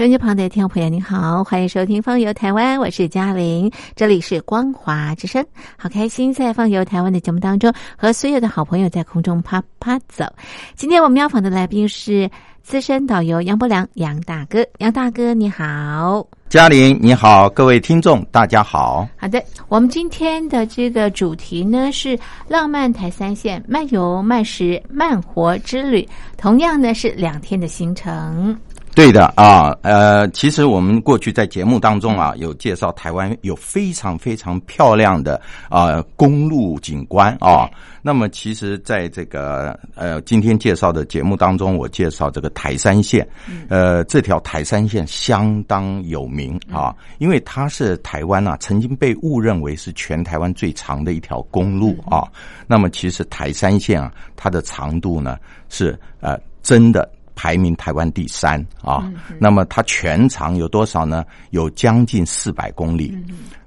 收音机旁的听众朋友，您好，欢迎收听《放游台湾》，我是嘉玲，这里是光华之声，好开心在《放游台湾》的节目当中和所有的好朋友在空中啪啪走。今天我们要访的来宾是资深导游杨伯良，杨大哥，杨大哥你好，嘉玲你好，各位听众大家好。好的，我们今天的这个主题呢是浪漫台三线漫游漫食慢活之旅，同样呢是两天的行程。对的啊，呃，其实我们过去在节目当中啊，有介绍台湾有非常非常漂亮的啊公路景观啊。那么，其实在这个呃今天介绍的节目当中，我介绍这个台山线，呃，这条台山线相当有名啊，因为它是台湾啊曾经被误认为是全台湾最长的一条公路啊。那么，其实台山线啊，它的长度呢是呃真的。排名台湾第三啊，那么它全长有多少呢？有将近四百公里，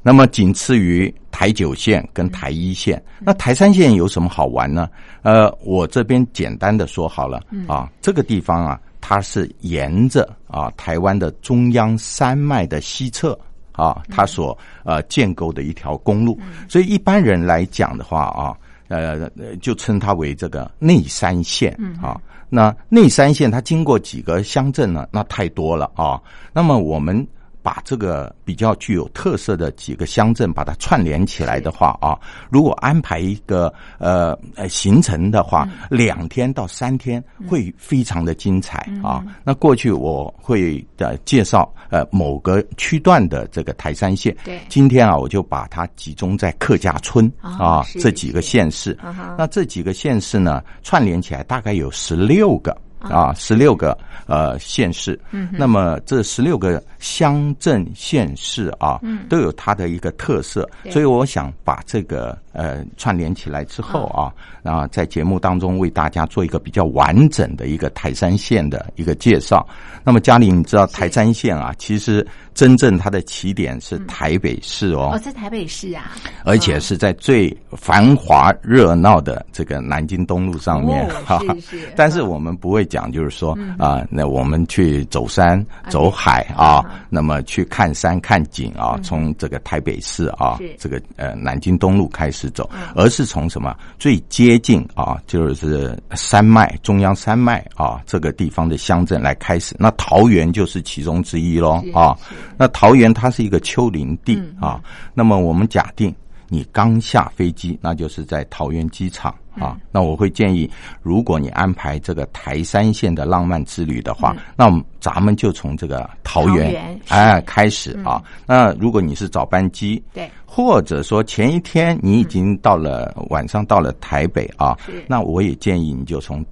那么仅次于台九线跟台一线。那台三线有什么好玩呢？呃，我这边简单的说好了啊，这个地方啊，它是沿着啊台湾的中央山脉的西侧啊，它所呃建构的一条公路，所以一般人来讲的话啊，呃，就称它为这个内山线啊。那内三县它经过几个乡镇呢？那太多了啊。那么我们。把这个比较具有特色的几个乡镇把它串联起来的话啊，如果安排一个呃呃行程的话，两天到三天会非常的精彩啊。那过去我会的介绍呃某个区段的这个台山县，对，今天啊我就把它集中在客家村啊这几个县市。那这几个县市呢串联起来大概有十六个。啊，十六个呃县市，嗯，那么这十六个乡镇县市啊，嗯，都有它的一个特色，所以我想把这个呃串联起来之后啊，然后在节目当中为大家做一个比较完整的一个台山县的一个介绍。那么嘉玲，你知道台山县啊，其实。真正它的起点是台北市哦，哦，在台北市啊，而且是在最繁华热闹的这个南京东路上面，哈，是是。但是我们不会讲，就是说啊，那我们去走山走海啊，那么去看山看景啊，从这个台北市啊，这个呃南京东路开始走，而是从什么最接近啊，就是山脉中央山脉啊这个地方的乡镇来开始。那桃园就是其中之一喽啊。那桃园它是一个丘陵地啊，那么我们假定你刚下飞机，那就是在桃园机场啊。那我会建议，如果你安排这个台山线的浪漫之旅的话，那咱们就从这个桃园哎开始啊。那如果你是早班机，对，或者说前一天你已经到了晚上到了台北啊，那我也建议你就从。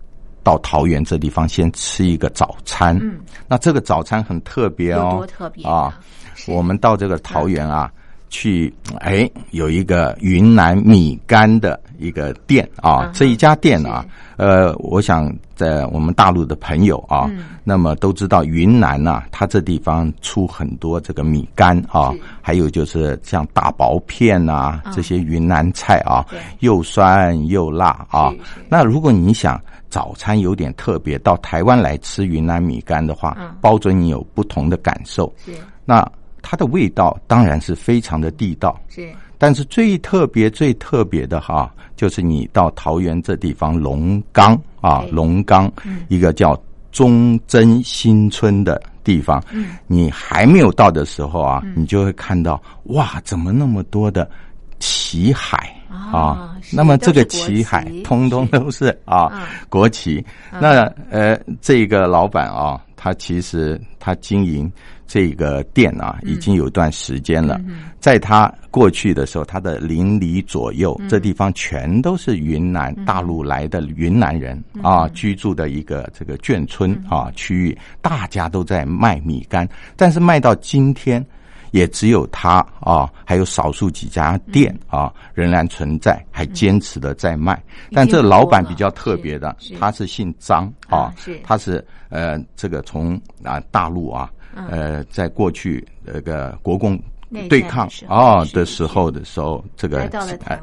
到桃园这地方先吃一个早餐，嗯，那这个早餐很特别哦，多特别啊！我们到这个桃园啊，去哎有一个云南米干的一个店啊，这一家店啊，呃，我想在我们大陆的朋友啊，那么都知道云南呐，它这地方出很多这个米干啊，还有就是像大薄片呐这些云南菜啊，又酸又辣啊。那如果你想。早餐有点特别，到台湾来吃云南米干的话，包准你有不同的感受。是，那它的味道当然是非常的地道。是，但是最特别、最特别的哈，就是你到桃园这地方龙岗啊，龙岗一个叫忠贞新村的地方，你还没有到的时候啊，你就会看到哇，怎么那么多的旗海？啊，那么这个旗海通通都是啊国旗。那呃，这个老板啊，他其实他经营这个店啊，已经有段时间了。在他过去的时候，他的邻里左右这地方全都是云南大陆来的云南人啊居住的一个这个眷村啊区域，大家都在卖米干，但是卖到今天。也只有他啊，还有少数几家店啊，仍然存在，还坚持的在卖。但这老板比较特别的，他是姓张啊，他是呃，这个从啊大陆啊，呃，在过去那个国共对抗哦的时候的时候，这个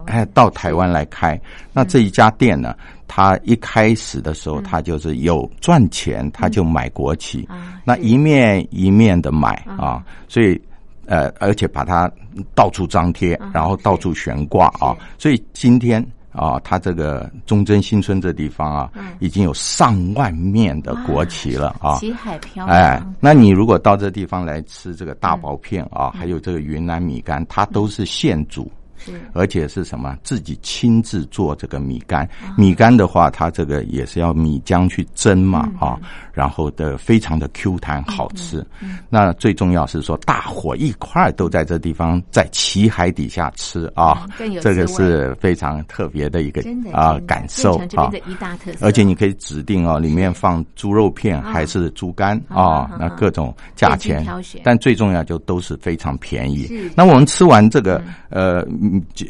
哎到台湾来开。那这一家店呢，他一开始的时候，他就是有赚钱，他就买国旗，那一面一面的买啊，所以呃，而且把它到处张贴，然后到处悬挂啊，所以今天。啊，它这个忠贞新村这地方啊，已经有上万面的国旗了啊！旗海飘哎，那你如果到这地方来吃这个大薄片啊，还有这个云南米干，它都是现煮。而且是什么？自己亲自做这个米干。米干的话，它这个也是要米浆去蒸嘛，啊，然后的非常的 Q 弹好吃。那最重要是说，大伙一块都在这地方在旗海底下吃啊，这个是非常特别的一个啊感受啊。而且你可以指定哦，里面放猪肉片还是猪肝啊，那各种价钱，但最重要就都是非常便宜。那我们吃完这个呃。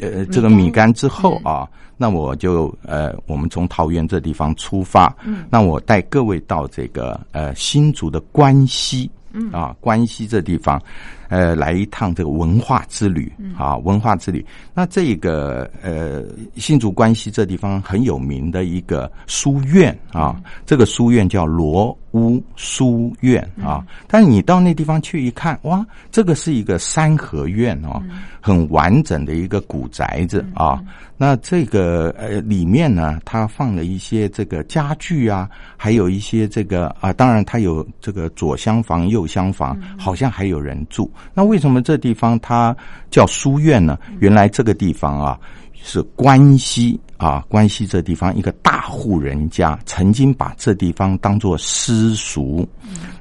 呃，这个米干？之后啊，那我就呃，我们从桃园这地方出发，嗯，那我带各位到这个呃新竹的关西，嗯。啊，关西这地方。呃，来一趟这个文化之旅啊，文化之旅。那这个呃，新竹关西这地方很有名的一个书院啊，这个书院叫罗屋书院啊。但是你到那地方去一看，哇，这个是一个三合院哦，很完整的一个古宅子啊。那这个呃里面呢，它放了一些这个家具啊，还有一些这个啊，当然它有这个左厢房、右厢房，好像还有人住。那为什么这地方它叫书院呢？原来这个地方啊是关西啊，关西这地方一个大户人家曾经把这地方当做私塾，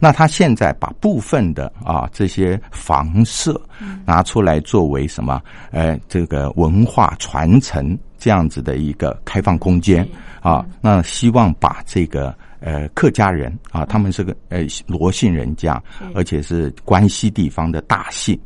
那他现在把部分的啊这些房舍拿出来作为什么？呃，这个文化传承这样子的一个开放空间啊，那希望把这个。呃，客家人啊，他们是个呃罗姓人家，而且是关西地方的大姓。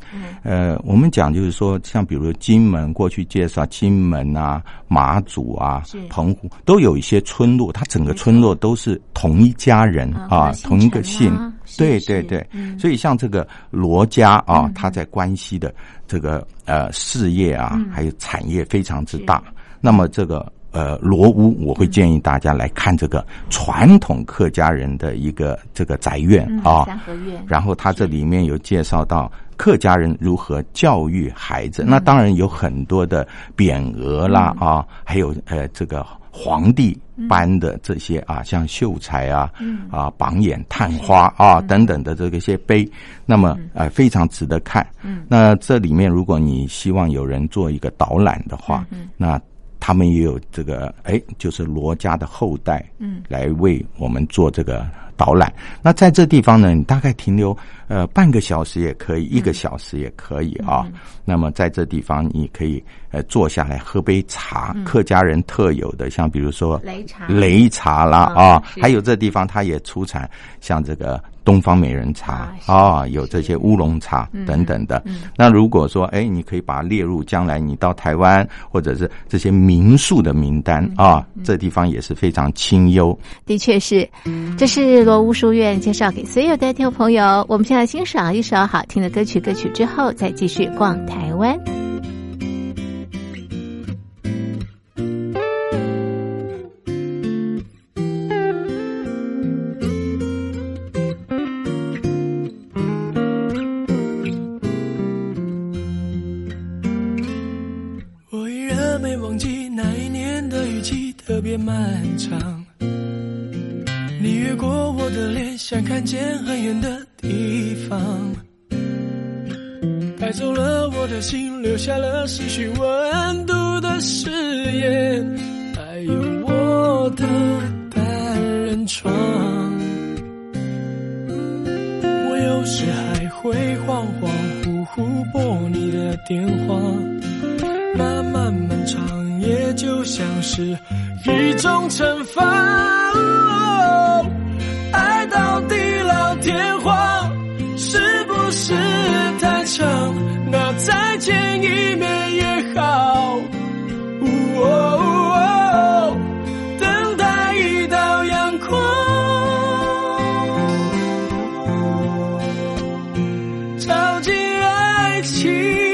呃，我们讲就是说，像比如金门，过去介绍金门啊、马祖啊、澎湖，都有一些村落，它整个村落都是同一家人啊，同一个姓。对对对，所以像这个罗家啊，他在关西的这个呃事业啊，还有产业非常之大。那么这个。呃，罗屋我会建议大家来看这个传统客家人的一个这个宅院啊，三合院。然后它这里面有介绍到客家人如何教育孩子，那当然有很多的匾额啦啊，还有呃这个皇帝颁的这些啊，像秀才啊啊榜眼探花啊等等的这个些碑，那么呃非常值得看。那这里面如果你希望有人做一个导览的话，那。他们也有这个，哎，就是罗家的后代，嗯，来为我们做这个导览。那在这地方呢，你大概停留呃半个小时也可以，一个小时也可以啊。那么在这地方，你可以呃坐下来喝杯茶，客家人特有的，像比如说擂茶、擂茶啦啊，还有这地方它也出产像这个。东方美人茶啊，有这些乌龙茶等等的。那如果说，哎，你可以把它列入将来你到台湾或者是这些民宿的名单啊，这地方也是非常清幽。的确是，这是罗屋书院介绍给所有的听众朋友。我们现在欣赏一首好听的歌曲，歌曲之后再继续逛台湾。没忘记那一年的雨季特别漫长，你越过我的脸，想看见很远的地方，带走了我的心，留下了失去温度的誓言，还有我的单人床。我有时还会恍恍惚惚拨你的电话，像是。一种惩罚，爱到地老天荒，是不是太长？那再见一面也好，等待一道阳光，照进爱情。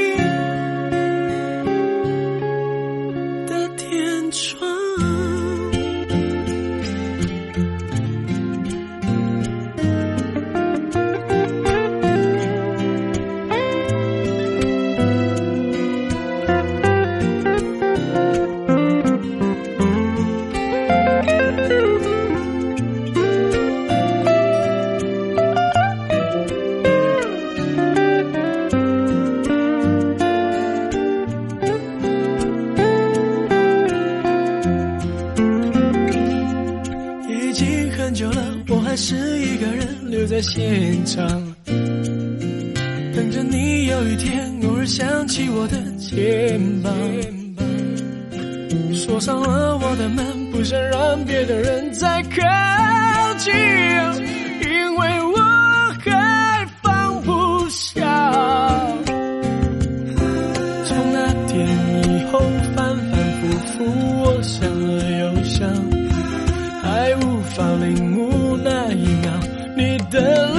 法领悟那一秒你的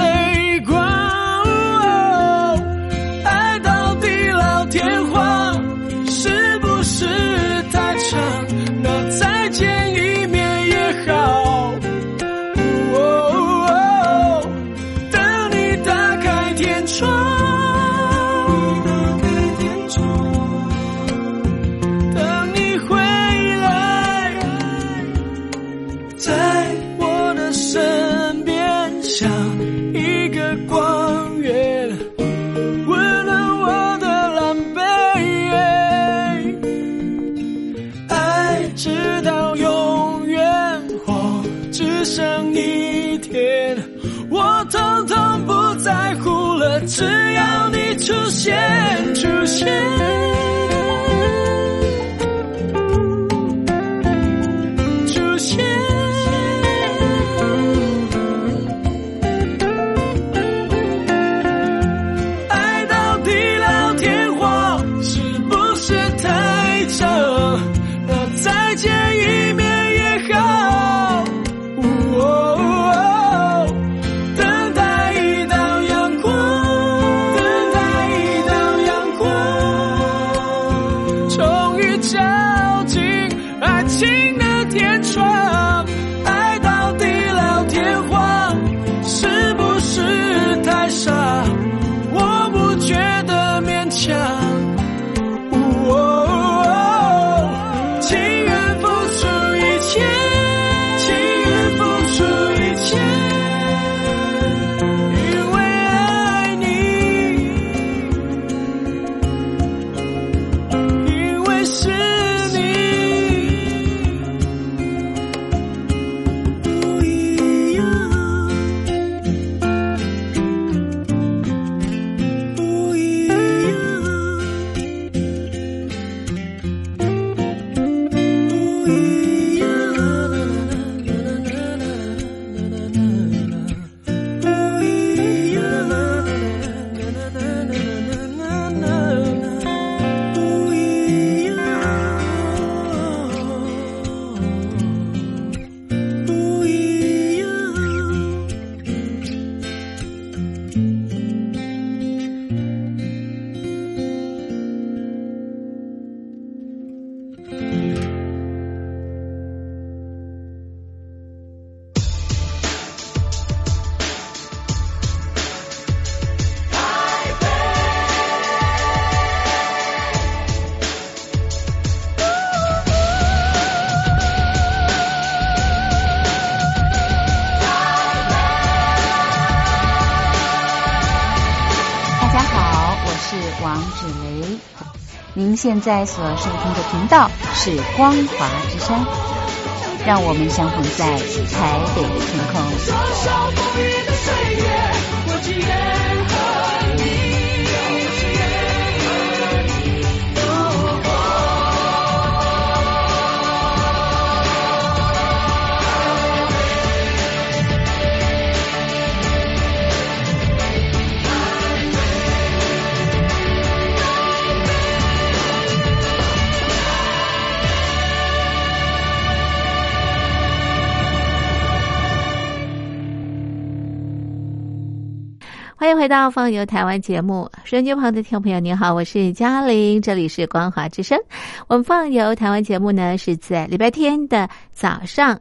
出现，出现。现在所收听的频道是光华之声，让我们相逢在台北的天空。回到《放游台湾》节目，收音机旁的听众朋友，您好，我是嘉玲，这里是光华之声。我们《放游台湾》节目呢是在礼拜天的早上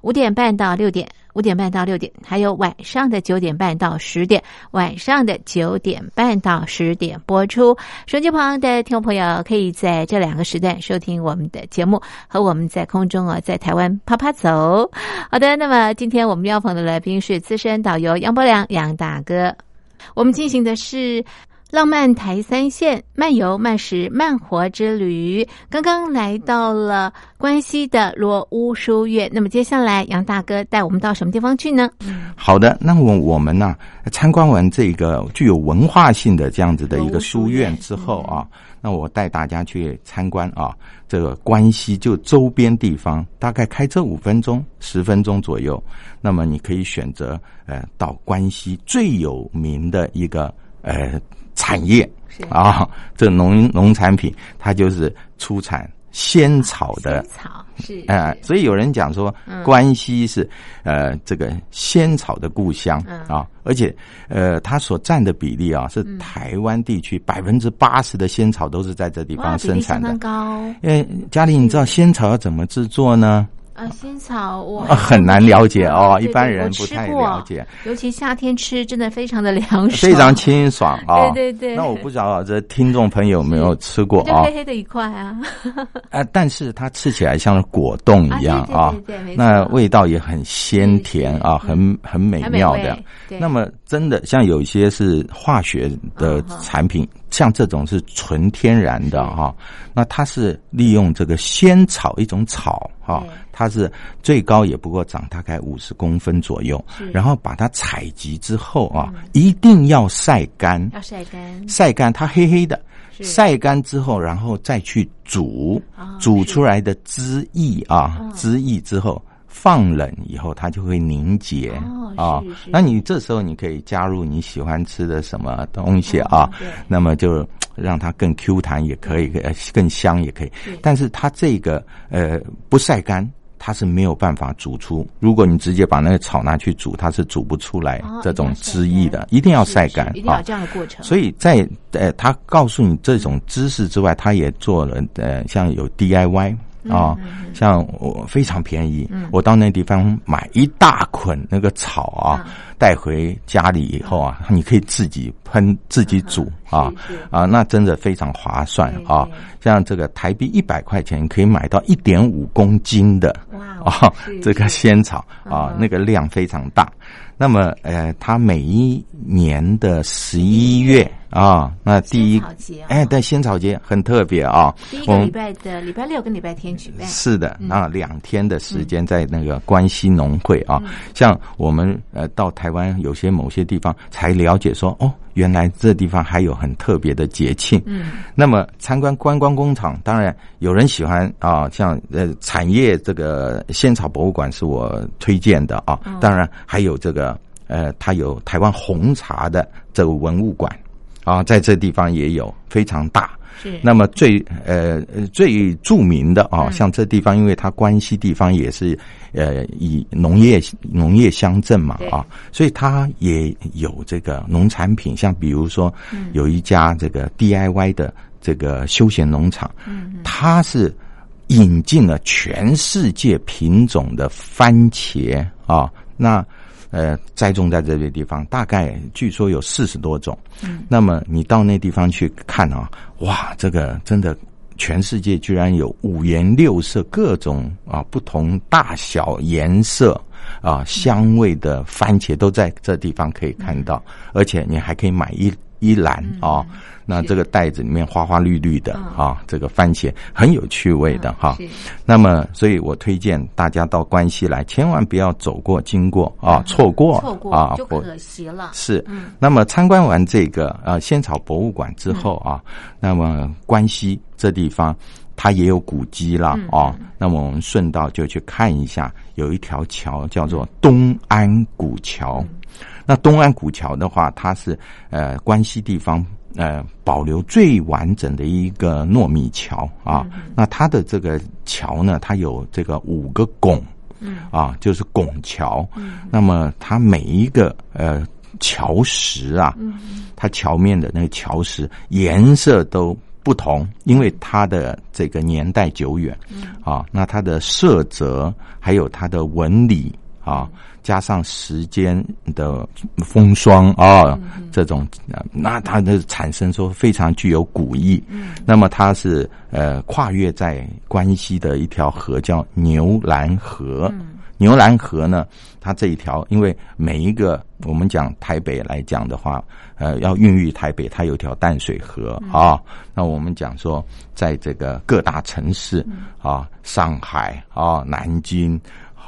五点半到六点，五点半到六点，还有晚上的九点半到十点，晚上的九点半到十点播出。手机旁的听众朋友可以在这两个时段收听我们的节目，和我们在空中啊，在台湾啪啪走。好的，那么今天我们要访的来宾是资深导游杨伯良杨大哥。我们进行的是浪漫台三线漫游漫食慢活之旅，刚刚来到了关西的罗屋书院。那么接下来杨大哥带我们到什么地方去呢？好的，那我我们呢参观完这个具有文化性的这样子的一个书院之后啊，那我带大家去参观啊这个关西就周边地方，大概开车五分钟、十分钟左右。那么你可以选择呃到关西最有名的一个呃。产业啊，这农农产品，它就是出产仙草的草是呃，所以有人讲说，关西是呃这个仙草的故乡啊，而且呃它所占的比例啊，是台湾地区百分之八十的仙草都是在这地方生产的，高。因为嘉玲，你知道仙草要怎么制作呢？啊，仙草我很难了解哦，一般人不太了解。尤其夏天吃，真的非常的凉爽，非常清爽啊！对对对。那我不知道这听众朋友有没有吃过啊？黑黑的一块啊。啊，但是它吃起来像果冻一样啊，那味道也很鲜甜啊，很很美妙的。那么真的像有一些是化学的产品，像这种是纯天然的哈。那它是利用这个仙草一种草哈。它是最高也不过长大概五十公分左右，然后把它采集之后啊，一定要晒干，要晒干，晒干它黑黑的，晒干之后，然后再去煮，煮出来的汁液啊，汁液之后放冷以后，它就会凝结啊。那你这时候你可以加入你喜欢吃的什么东西啊，那么就。让它更 Q 弹也可以，呃，更香也可以。但是它这个呃不晒干，它是没有办法煮出。如果你直接把那个草拿去煮，它是煮不出来这种汁液的。一定要晒干，一定要这样的过程。所以在呃，他告诉你这种知识之外，他也做了呃，像有 DIY。啊，像我非常便宜，我到那地方买一大捆那个草啊，带回家里以后啊，你可以自己喷、自己煮啊啊，那真的非常划算啊！像这个台币一百块钱可以买到一点五公斤的啊，这个仙草啊，那个量非常大。那么，呃，它每一年的十一月啊，那第一，哎，对，仙草节很特别啊。第一个礼拜的礼拜六跟礼拜天举办。是的，那两天的时间在那个关西农会啊，像我们呃到台湾有些某些地方才了解说，哦，原来这地方还有很特别的节庆。嗯。那么参观观光工厂，当然有人喜欢啊，像呃产业这个仙草博物馆是我推荐的啊，当然还有这个。呃，它有台湾红茶的这个文物馆，啊，在这地方也有非常大。是。那么最呃最著名的啊，像这地方，因为它关西地方也是呃以农业农业乡镇嘛啊，所以它也有这个农产品，像比如说有一家这个 DIY 的这个休闲农场，嗯，它是引进了全世界品种的番茄啊，那。呃，栽种在这些地方，大概据说有四十多种。嗯，那么你到那地方去看啊，哇，这个真的，全世界居然有五颜六色、各种啊不同大小、颜色啊香味的番茄都在这地方可以看到，而且你还可以买一一篮啊。那这个袋子里面花花绿绿的啊，这个番茄很有趣味的哈。那么，所以我推荐大家到关西来，千万不要走过经过啊，错过错过啊，就可惜了。是，那么参观完这个呃仙草博物馆之后啊，那么关西这地方它也有古迹了啊。那么我们顺道就去看一下，有一条桥叫做东安古桥。那东安古桥的话，它是呃关西地方。呃，保留最完整的一个糯米桥啊，那它的这个桥呢，它有这个五个拱，嗯。啊，就是拱桥，嗯，那么它每一个呃桥石啊，嗯，它桥面的那个桥石颜色都不同，因为它的这个年代久远，嗯。啊，那它的色泽还有它的纹理啊。加上时间的风霜啊，这种那它的产生说非常具有古意。那么它是呃跨越在关西的一条河叫牛兰河，牛栏河呢，它这一条，因为每一个我们讲台北来讲的话，呃，要孕育台北，它有一条淡水河啊。那我们讲说，在这个各大城市啊，上海啊、南京，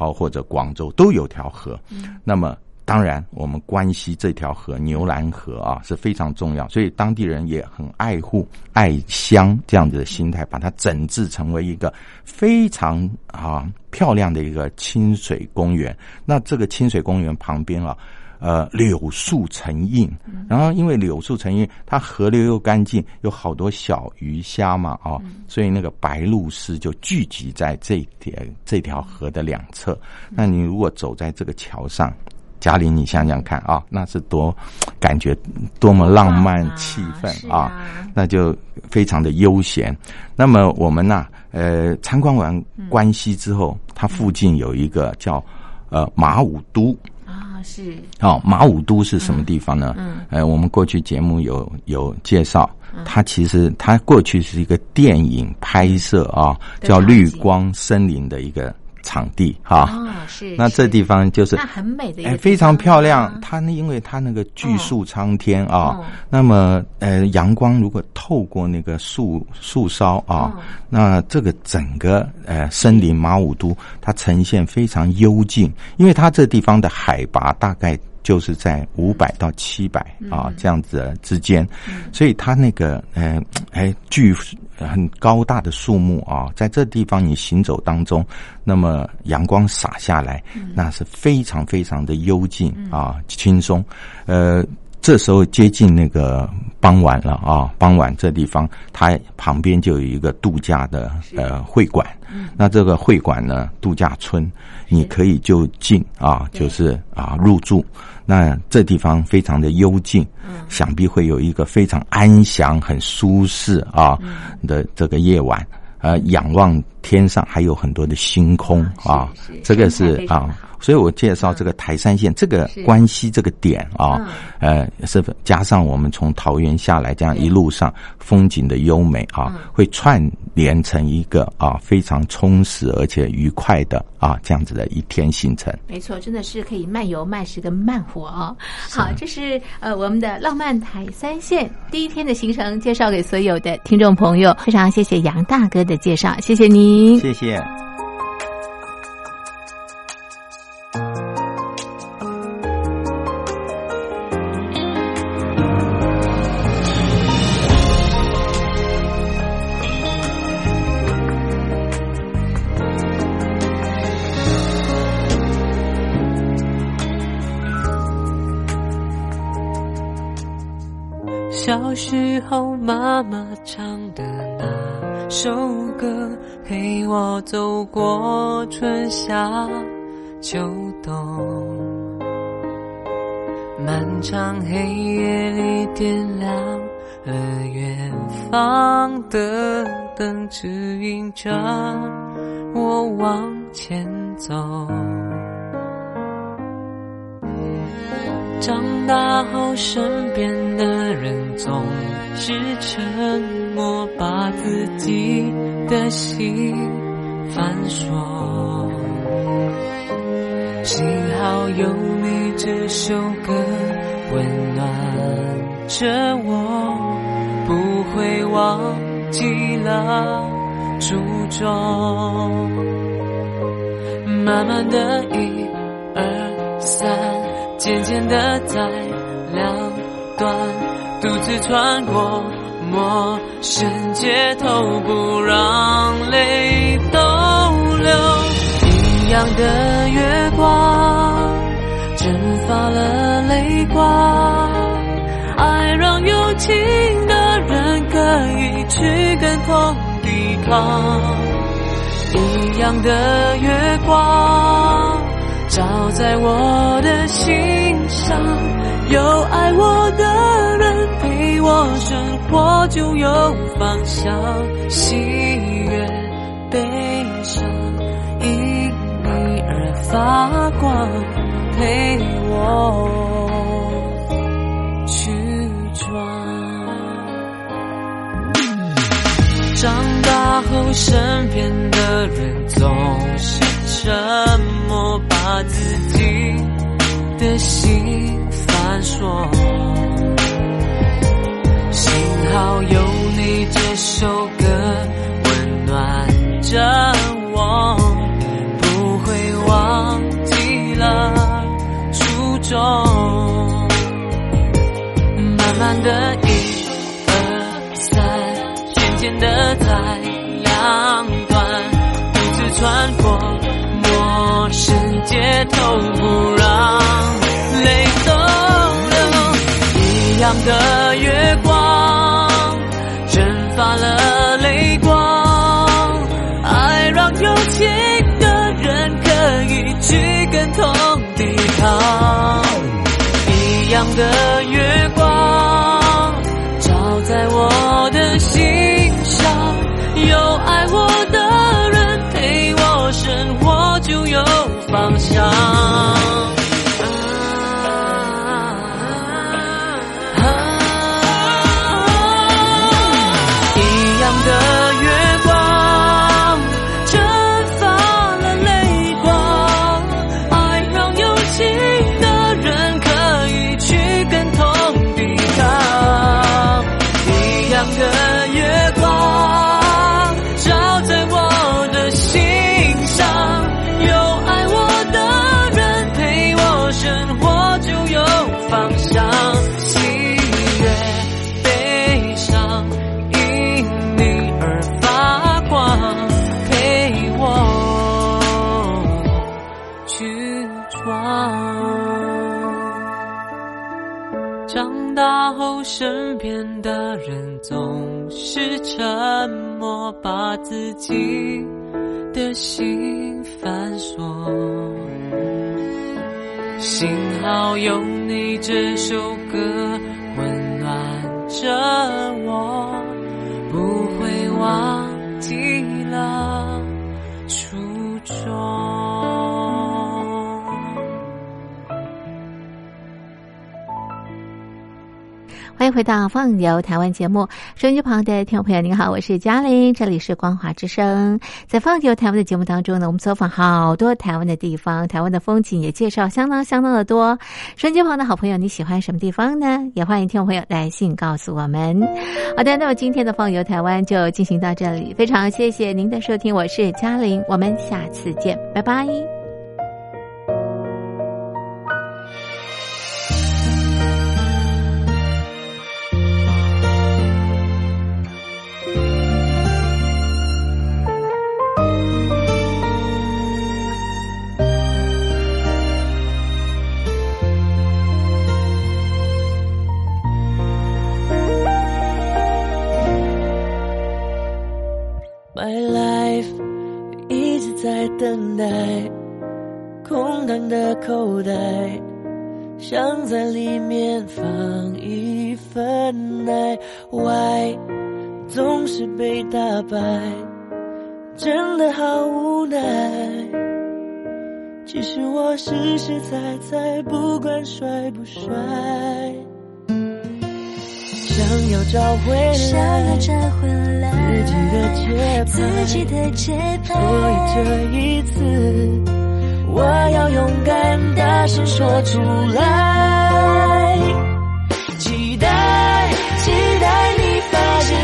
好或者广州都有条河。那么。当然，我们关西这条河牛栏河啊是非常重要，所以当地人也很爱护、爱乡这样子的心态，把它整治成为一个非常啊漂亮的一个清水公园。那这个清水公园旁边啊，呃，柳树成荫，然后因为柳树成荫，它河流又干净，有好多小鱼虾嘛，啊，所以那个白鹭鸶就聚集在这条这条河的两侧。那你如果走在这个桥上，嘉玲，你想想看啊，那是多感觉多么浪漫气氛啊，那就非常的悠闲。那么我们呢，呃，参观完关西之后，它附近有一个叫呃马武都。啊，是哦，马武都是什么地方呢？嗯，呃，我们过去节目有有介绍，它其实它过去是一个电影拍摄啊，叫绿光森林的一个。场地哈，是那这地方就是很美的，哎，非常漂亮。它那因为它那个巨树苍天啊，那么呃，阳光如果透过那个树树梢啊，那这个整个呃森林马武都它呈现非常幽静，因为它这地方的海拔大概。就是在五百到七百啊这样子之间，所以它那个呃哎巨很高大的树木啊，在这地方你行走当中，那么阳光洒下来，那是非常非常的幽静啊轻松。呃，这时候接近那个傍晚了啊，傍晚这地方它旁边就有一个度假的呃会馆，那这个会馆呢度假村，你可以就近啊就是啊入住。那这地方非常的幽静，想必会有一个非常安详、很舒适啊的这个夜晚。呃，仰望天上还有很多的星空啊，这个是啊。所以我介绍这个台山线这个关系这个点啊，呃，是加上我们从桃园下来这样一路上风景的优美啊，会串联成一个啊非常充实而且愉快的啊这样子的一天行程。没错，真的是可以慢游慢食跟慢活哦。好，这是呃我们的浪漫台三线第一天的行程介绍给所有的听众朋友，非常谢谢杨大哥的介绍，谢谢您，谢谢。夏秋冬。漫长黑夜里点亮了远方的灯，指引着我往前走。长大后，身边的人总是沉默，把自己的心反锁。幸好有你这首歌温暖着我，不会忘记了初衷。慢慢的，一二三。渐渐的在两端，独自穿过陌生街头，不让泪逗留。一样的，了泪光。爱让有情的人可以去跟痛抵抗。一样的月光。照在我的心上，有爱我的人陪我生活，就有方向。喜悦、悲伤，因你而发光，陪我去闯。长大后，身边的人总是沉默。把自己的心反锁。幸好有你这首歌温暖着的在两端，彼此穿过陌生街头，不让泪逗留。一样的月光，蒸发了泪光，爱让有情的人可以去跟痛抵抗。一样的月光，就有方向。喜悦、悲伤，因你而发光，陪我去闯。长大后，身边的人总是沉默，把自己的心反锁。幸好有你这首歌温暖着我，不会忘欢迎回到《放游台湾》节目，收音机旁的听众朋友，您好，我是嘉玲，这里是光华之声。在《放游台湾》的节目当中呢，我们走访好多台湾的地方，台湾的风景也介绍相当相当的多。收音机旁的好朋友，你喜欢什么地方呢？也欢迎听众朋友来信告诉我们。好的，那么今天的《放游台湾》就进行到这里，非常谢谢您的收听，我是嘉玲，我们下次见，拜拜。白，真的好无奈。其实我实实在在，不管帅不帅。想要找回来想要找回来自己的节拍自，己的节拍所。以这一次，我要勇敢大声说出来。期待，期待你发现